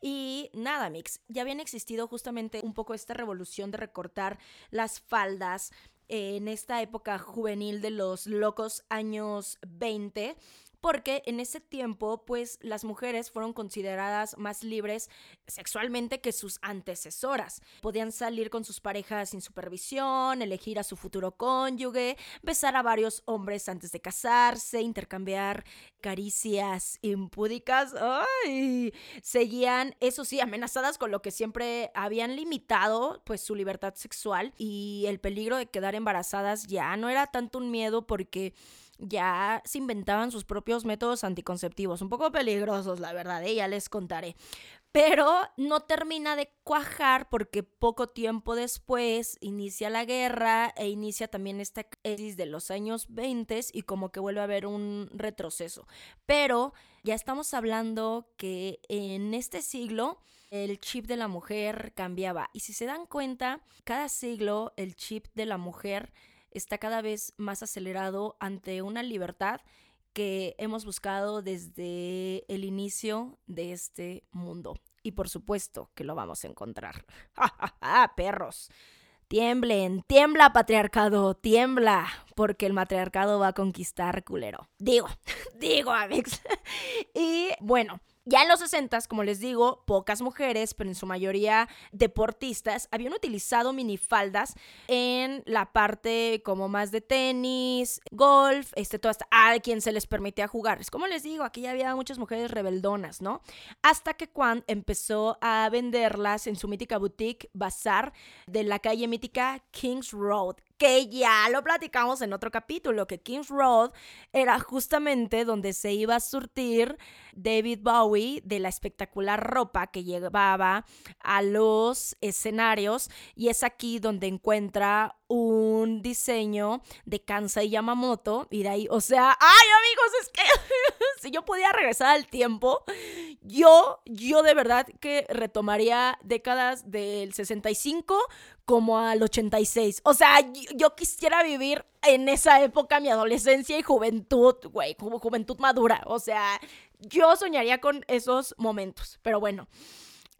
S1: Y nada, Mix, ya habían existido justamente un poco esta revolución de recortar las faldas en esta época juvenil de los locos años 20 porque en ese tiempo, pues las mujeres fueron consideradas más libres sexualmente que sus antecesoras. Podían salir con sus parejas sin supervisión, elegir a su futuro cónyuge, besar a varios hombres antes de casarse, intercambiar caricias impúdicas. ¡Ay! Seguían, eso sí, amenazadas con lo que siempre habían limitado, pues su libertad sexual y el peligro de quedar embarazadas ya no era tanto un miedo porque ya se inventaban sus propios métodos anticonceptivos, un poco peligrosos, la verdad, ¿eh? ya les contaré. Pero no termina de cuajar porque poco tiempo después inicia la guerra e inicia también esta crisis de los años 20 y como que vuelve a haber un retroceso. Pero ya estamos hablando que en este siglo el chip de la mujer cambiaba. Y si se dan cuenta, cada siglo el chip de la mujer está cada vez más acelerado ante una libertad que hemos buscado desde el inicio de este mundo. Y por supuesto que lo vamos a encontrar. ¡Ja, perros! Tiemblen, tiembla patriarcado, tiembla, porque el matriarcado va a conquistar culero. Digo, digo, Alex. y bueno, ya en los 60, como les digo, pocas mujeres, pero en su mayoría deportistas, habían utilizado minifaldas en la parte como más de tenis, golf, este, todo hasta a quien se les permitía jugar. Es como les digo, aquí ya había muchas mujeres rebeldonas, ¿no? Hasta que Juan empezó a venderlas en su mítica boutique Bazar de la calle mítica Kings Road, que ya lo platicamos en otro capítulo, que Kings Road era justamente donde se iba a surtir David Bowie de la espectacular ropa que llevaba a los escenarios y es aquí donde encuentra un diseño de Kansai Yamamoto y de ahí, o sea, ay amigos, es que si yo pudiera regresar al tiempo, yo, yo de verdad que retomaría décadas del 65 como al 86. O sea, yo, quisiera vivir en esa época mi adolescencia y juventud, güey, como juventud madura. O sea, yo soñaría con esos momentos. Pero bueno.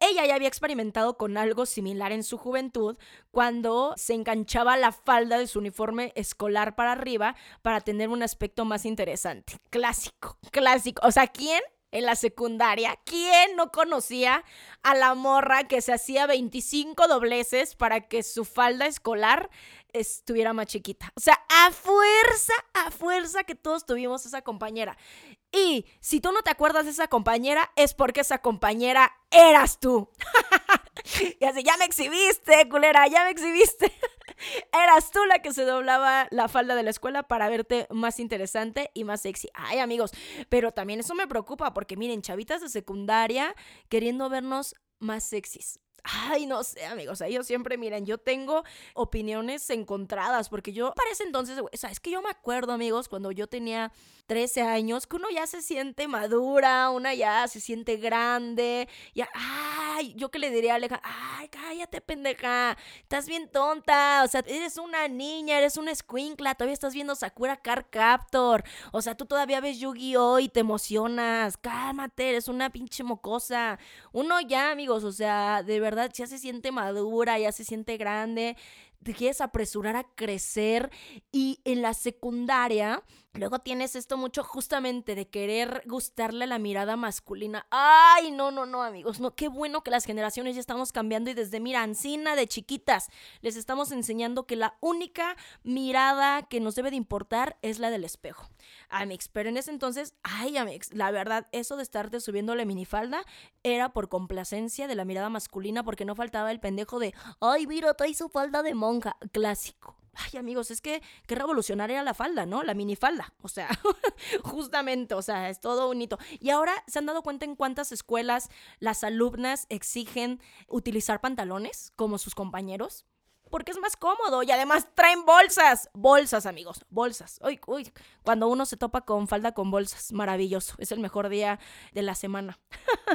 S1: Ella ya había experimentado con algo similar en su juventud cuando se enganchaba la falda de su uniforme escolar para arriba para tener un aspecto más interesante. Clásico, clásico. O sea, ¿quién en la secundaria, ¿quién no conocía a la morra que se hacía 25 dobleces para que su falda escolar estuviera más chiquita? O sea, a fuerza, a fuerza que todos tuvimos esa compañera. Y si tú no te acuerdas de esa compañera, es porque esa compañera eras tú. y así, ya me exhibiste, culera, ya me exhibiste. eras tú la que se doblaba la falda de la escuela para verte más interesante y más sexy. Ay, amigos, pero también eso me preocupa porque miren, chavitas de secundaria queriendo vernos más sexys. Ay, no sé, amigos. Ellos siempre, miren, yo tengo opiniones encontradas porque yo, parece entonces, o sea, es que yo me acuerdo, amigos, cuando yo tenía 13 años, que uno ya se siente madura, una ya se siente grande, ya, ay, yo que le diría a Aleja, ay, cállate, pendeja, estás bien tonta, o sea, eres una niña, eres una escuincla, todavía estás viendo Sakura Card Captor, o sea, tú todavía ves Yu-Gi-Oh y te emocionas, cálmate, eres una pinche mocosa. Uno ya, amigos, o sea, de verdad ya se siente madura, ya se siente grande, te quieres apresurar a crecer y en la secundaria Luego tienes esto mucho justamente de querer gustarle la mirada masculina. Ay, no, no, no, amigos. No, qué bueno que las generaciones ya estamos cambiando y desde mira, ancina de chiquitas les estamos enseñando que la única mirada que nos debe de importar es la del espejo. Amix, pero en ese entonces, ay, Amix, la verdad, eso de estarte subiendo la minifalda era por complacencia de la mirada masculina porque no faltaba el pendejo de, ay, mira, trae su falda de monja. Clásico. Ay, amigos, es que qué revolucionaria la falda, ¿no? La minifalda. O sea, justamente, o sea, es todo bonito. Y ahora se han dado cuenta en cuántas escuelas las alumnas exigen utilizar pantalones como sus compañeros porque es más cómodo y además traen bolsas. Bolsas, amigos, bolsas. Uy, uy, cuando uno se topa con falda con bolsas, maravilloso. Es el mejor día de la semana.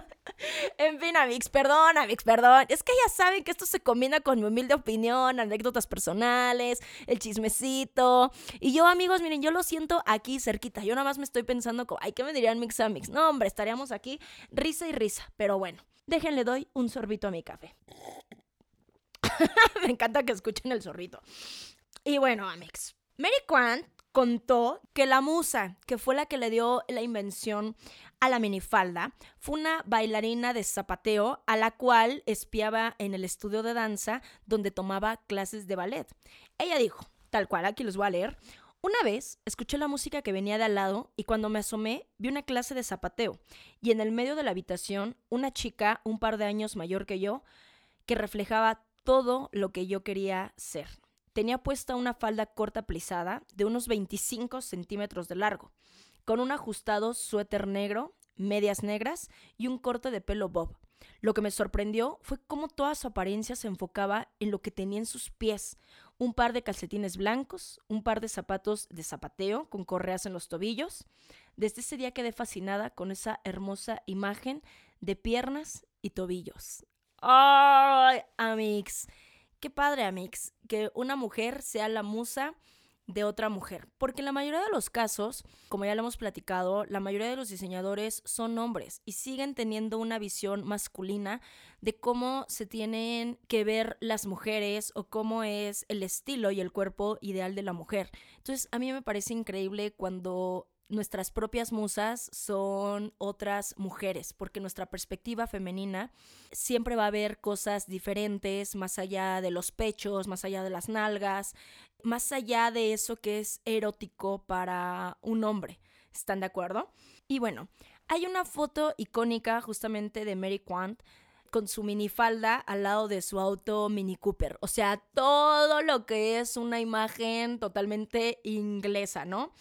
S1: en fin, Amix, perdón, Amix, perdón. Es que ya saben que esto se combina con mi humilde opinión, anécdotas personales, el chismecito. Y yo, amigos, miren, yo lo siento aquí cerquita. Yo nada más me estoy pensando, como, ay, ¿qué me dirían Mix Amix? No, hombre, estaríamos aquí risa y risa. Pero bueno, déjenle doy un sorbito a mi café. me encanta que escuchen el zorrito. Y bueno, Amix. Mary Quant contó que la musa, que fue la que le dio la invención a la minifalda, fue una bailarina de zapateo a la cual espiaba en el estudio de danza donde tomaba clases de ballet. Ella dijo, tal cual, aquí los voy a leer, una vez escuché la música que venía de al lado y cuando me asomé vi una clase de zapateo y en el medio de la habitación una chica un par de años mayor que yo que reflejaba todo lo que yo quería ser. Tenía puesta una falda corta plisada de unos 25 centímetros de largo, con un ajustado suéter negro, medias negras y un corte de pelo bob. Lo que me sorprendió fue cómo toda su apariencia se enfocaba en lo que tenía en sus pies, un par de calcetines blancos, un par de zapatos de zapateo con correas en los tobillos. Desde ese día quedé fascinada con esa hermosa imagen de piernas y tobillos. ¡Ay, Amix! Qué padre, Amix, que una mujer sea la musa de otra mujer. Porque en la mayoría de los casos, como ya lo hemos platicado, la mayoría de los diseñadores son hombres y siguen teniendo una visión masculina de cómo se tienen que ver las mujeres o cómo es el estilo y el cuerpo ideal de la mujer. Entonces, a mí me parece increíble cuando nuestras propias musas son otras mujeres, porque nuestra perspectiva femenina siempre va a ver cosas diferentes, más allá de los pechos, más allá de las nalgas, más allá de eso que es erótico para un hombre. ¿Están de acuerdo? Y bueno, hay una foto icónica justamente de Mary Quant con su minifalda al lado de su auto Mini Cooper. O sea, todo lo que es una imagen totalmente inglesa, ¿no?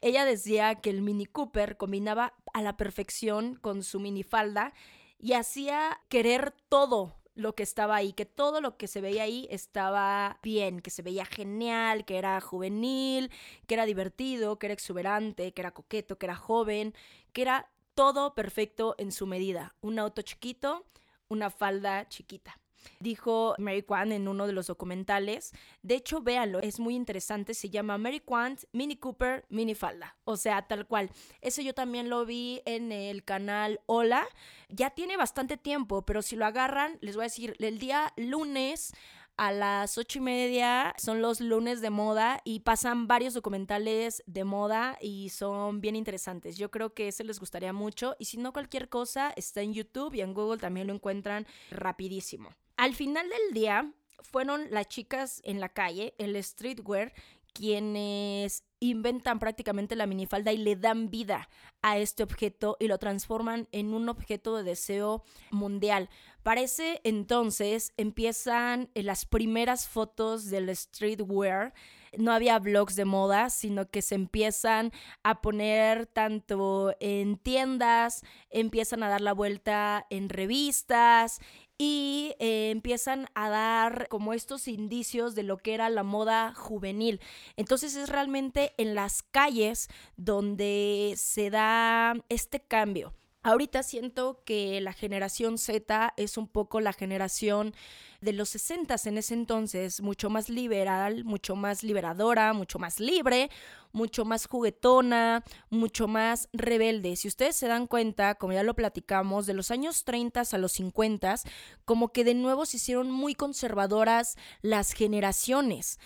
S1: Ella decía que el Mini Cooper combinaba a la perfección con su minifalda y hacía querer todo lo que estaba ahí, que todo lo que se veía ahí estaba bien, que se veía genial, que era juvenil, que era divertido, que era exuberante, que era coqueto, que era joven, que era todo perfecto en su medida. Un auto chiquito, una falda chiquita. Dijo Mary Quant en uno de los documentales. De hecho, véanlo, es muy interesante. Se llama Mary Quant Mini Cooper Mini Falda. O sea, tal cual. Eso yo también lo vi en el canal Hola. Ya tiene bastante tiempo, pero si lo agarran, les voy a decir, el día lunes a las ocho y media son los lunes de moda y pasan varios documentales de moda y son bien interesantes. Yo creo que ese les gustaría mucho y si no cualquier cosa está en YouTube y en Google también lo encuentran rapidísimo. Al final del día fueron las chicas en la calle, el streetwear, quienes inventan prácticamente la minifalda y le dan vida a este objeto y lo transforman en un objeto de deseo mundial. Parece entonces empiezan eh, las primeras fotos del streetwear. No había blogs de moda, sino que se empiezan a poner tanto en tiendas, empiezan a dar la vuelta en revistas, y eh, empiezan a dar como estos indicios de lo que era la moda juvenil. Entonces es realmente en las calles donde se da este cambio. Ahorita siento que la generación Z es un poco la generación de los 60 en ese entonces, mucho más liberal, mucho más liberadora, mucho más libre, mucho más juguetona, mucho más rebelde. Si ustedes se dan cuenta, como ya lo platicamos, de los años 30 a los 50, como que de nuevo se hicieron muy conservadoras las generaciones.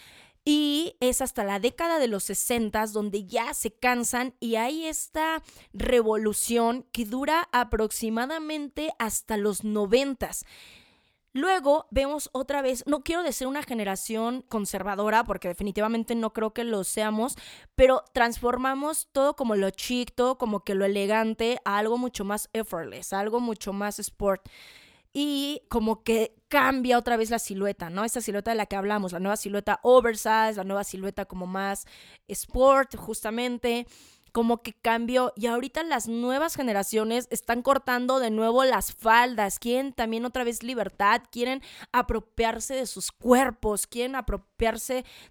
S1: Y es hasta la década de los 60 donde ya se cansan y hay esta revolución que dura aproximadamente hasta los 90. Luego vemos otra vez, no quiero decir una generación conservadora, porque definitivamente no creo que lo seamos, pero transformamos todo como lo chic, todo como que lo elegante a algo mucho más effortless, algo mucho más sport. Y como que cambia otra vez la silueta, ¿no? Esta silueta de la que hablamos, la nueva silueta oversize, la nueva silueta como más sport, justamente como que cambió y ahorita las nuevas generaciones están cortando de nuevo las faldas, quieren también otra vez libertad, quieren apropiarse de sus cuerpos, quieren apropiarse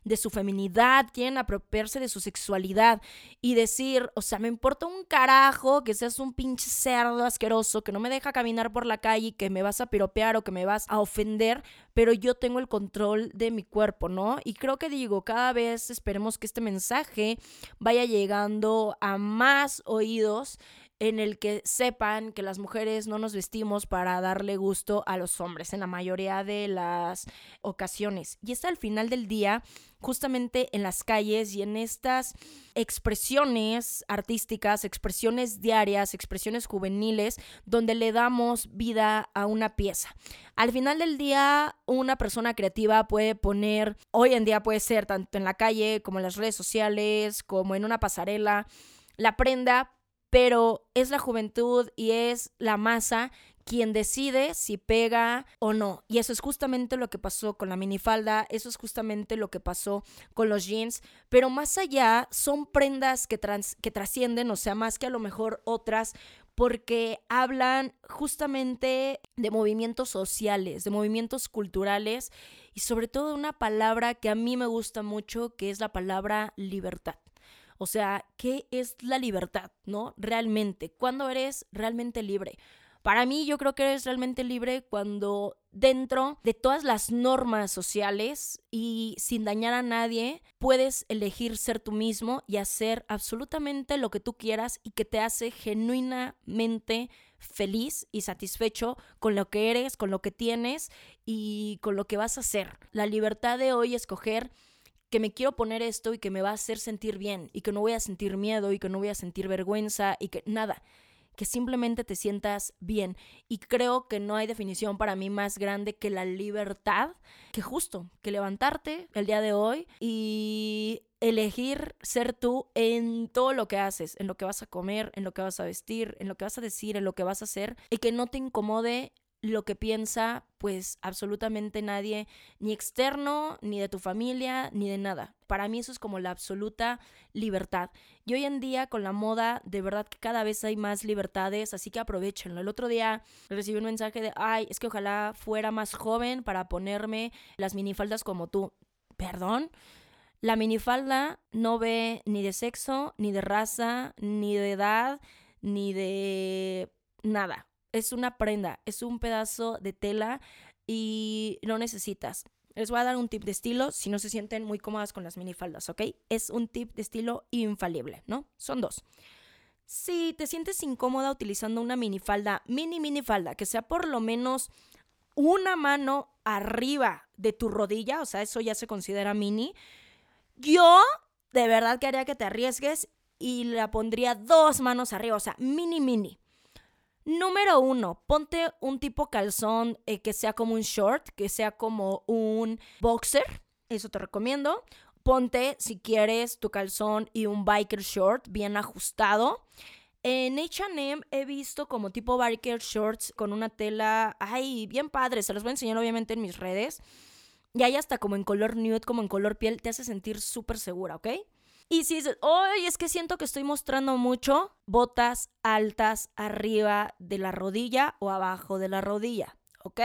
S1: de su feminidad, quieren apropiarse de su sexualidad y decir, o sea, me importa un carajo que seas un pinche cerdo asqueroso que no me deja caminar por la calle, que me vas a piropear o que me vas a ofender, pero yo tengo el control de mi cuerpo, ¿no? Y creo que digo, cada vez esperemos que este mensaje vaya llegando a más oídos en el que sepan que las mujeres no nos vestimos para darle gusto a los hombres en la mayoría de las ocasiones. Y está al final del día, justamente en las calles y en estas expresiones artísticas, expresiones diarias, expresiones juveniles, donde le damos vida a una pieza. Al final del día, una persona creativa puede poner, hoy en día puede ser tanto en la calle como en las redes sociales, como en una pasarela, la prenda pero es la juventud y es la masa quien decide si pega o no. Y eso es justamente lo que pasó con la minifalda, eso es justamente lo que pasó con los jeans, pero más allá son prendas que, que trascienden, o sea, más que a lo mejor otras, porque hablan justamente de movimientos sociales, de movimientos culturales y sobre todo de una palabra que a mí me gusta mucho, que es la palabra libertad. O sea, ¿qué es la libertad, no? Realmente, ¿cuándo eres realmente libre? Para mí yo creo que eres realmente libre cuando dentro de todas las normas sociales y sin dañar a nadie, puedes elegir ser tú mismo y hacer absolutamente lo que tú quieras y que te hace genuinamente feliz y satisfecho con lo que eres, con lo que tienes y con lo que vas a hacer. La libertad de hoy escoger que me quiero poner esto y que me va a hacer sentir bien y que no voy a sentir miedo y que no voy a sentir vergüenza y que nada que simplemente te sientas bien. Y creo que no hay definición para mí más grande que la libertad, que justo, que levantarte el día de hoy y elegir ser tú en todo lo que haces, en lo que vas a comer, en lo que vas a vestir, en lo que vas a decir, en lo que vas a hacer, y que no te incomode lo que piensa pues absolutamente nadie, ni externo, ni de tu familia, ni de nada. Para mí eso es como la absoluta libertad. Y hoy en día con la moda, de verdad que cada vez hay más libertades, así que aprovechenlo. El otro día recibí un mensaje de, ay, es que ojalá fuera más joven para ponerme las minifaldas como tú. Perdón. La minifalda no ve ni de sexo, ni de raza, ni de edad, ni de nada es una prenda, es un pedazo de tela y no necesitas. Les voy a dar un tip de estilo si no se sienten muy cómodas con las minifaldas, ¿ok? Es un tip de estilo infalible, ¿no? Son dos. Si te sientes incómoda utilizando una minifalda, mini minifalda, que sea por lo menos una mano arriba de tu rodilla, o sea, eso ya se considera mini, yo de verdad que haría que te arriesgues y la pondría dos manos arriba, o sea, mini mini. Número uno, ponte un tipo calzón eh, que sea como un short, que sea como un boxer. Eso te recomiendo. Ponte, si quieres, tu calzón y un biker short bien ajustado. En HM he visto como tipo biker shorts con una tela, ay, bien padre. Se los voy a enseñar obviamente en mis redes. Y hay hasta como en color nude, como en color piel. Te hace sentir súper segura, ¿ok? Y si dices, oye, es que siento que estoy mostrando mucho, botas altas arriba de la rodilla o abajo de la rodilla, ¿ok?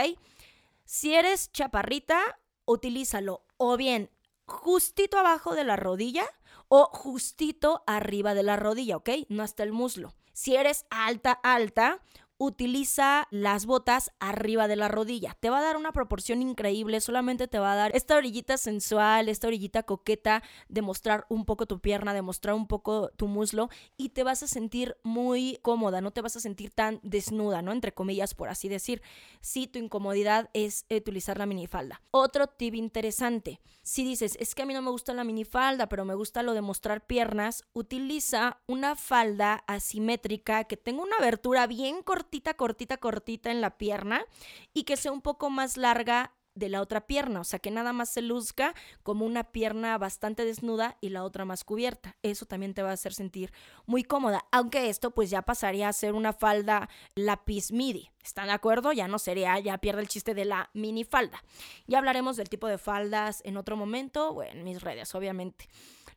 S1: Si eres chaparrita, utilízalo o bien justito abajo de la rodilla o justito arriba de la rodilla, ¿ok? No hasta el muslo. Si eres alta, alta, utiliza las botas arriba de la rodilla. Te va a dar una proporción increíble, solamente te va a dar esta orillita sensual, esta orillita coqueta de mostrar un poco tu pierna, de mostrar un poco tu muslo y te vas a sentir muy cómoda, no te vas a sentir tan desnuda, ¿no? Entre comillas, por así decir. Si tu incomodidad es utilizar la minifalda. Otro tip interesante, si dices, es que a mí no me gusta la minifalda, pero me gusta lo de mostrar piernas, utiliza una falda asimétrica que tenga una abertura bien corta cortita, cortita, cortita en la pierna y que sea un poco más larga de la otra pierna, o sea, que nada más se luzca como una pierna bastante desnuda y la otra más cubierta. Eso también te va a hacer sentir muy cómoda, aunque esto pues ya pasaría a ser una falda lápiz midi. ¿Están de acuerdo? Ya no sería, ya pierde el chiste de la mini falda. Ya hablaremos del tipo de faldas en otro momento, o en mis redes, obviamente.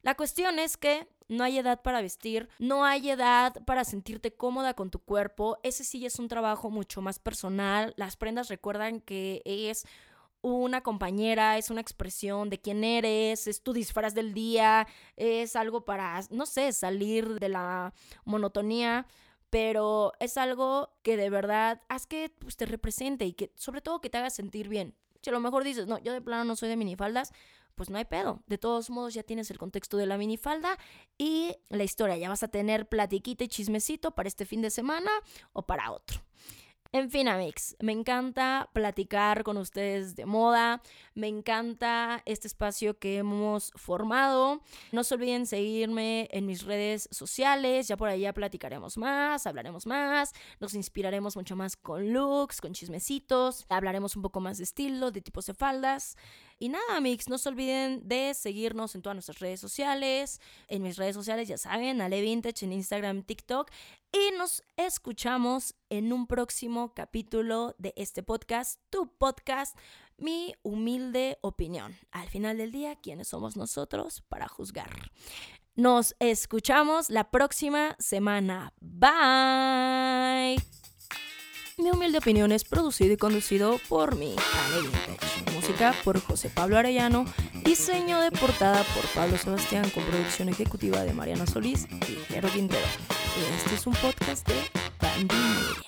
S1: La cuestión es que no hay edad para vestir, no hay edad para sentirte cómoda con tu cuerpo. Ese sí es un trabajo mucho más personal. Las prendas recuerdan que es una compañera, es una expresión de quién eres, es tu disfraz del día, es algo para, no sé, salir de la monotonía, pero es algo que de verdad haz que pues, te represente y que sobre todo que te haga sentir bien. Si a lo mejor dices, no, yo de plano no soy de minifaldas, pues no hay pedo. De todos modos ya tienes el contexto de la minifalda y la historia. Ya vas a tener platiquita y chismecito para este fin de semana o para otro. En fin, Amix, me encanta platicar con ustedes de moda, me encanta este espacio que hemos formado. No se olviden seguirme en mis redes sociales, ya por allá platicaremos más, hablaremos más, nos inspiraremos mucho más con looks, con chismecitos, hablaremos un poco más de estilo, de tipos de faldas. Y nada, Amix, no se olviden de seguirnos en todas nuestras redes sociales. En mis redes sociales, ya saben, Ale Vintage en Instagram, TikTok. Y nos escuchamos en un próximo capítulo de este podcast, tu podcast, mi humilde opinión. Al final del día, ¿quiénes somos nosotros para juzgar? Nos escuchamos la próxima semana. Bye. Mi humilde opinión es producido y conducido por mi Vintage. Música por José Pablo Arellano. Diseño de portada por Pablo Sebastián con producción ejecutiva de Mariana Solís y Jero Quintero. Este es un podcast de Bandy.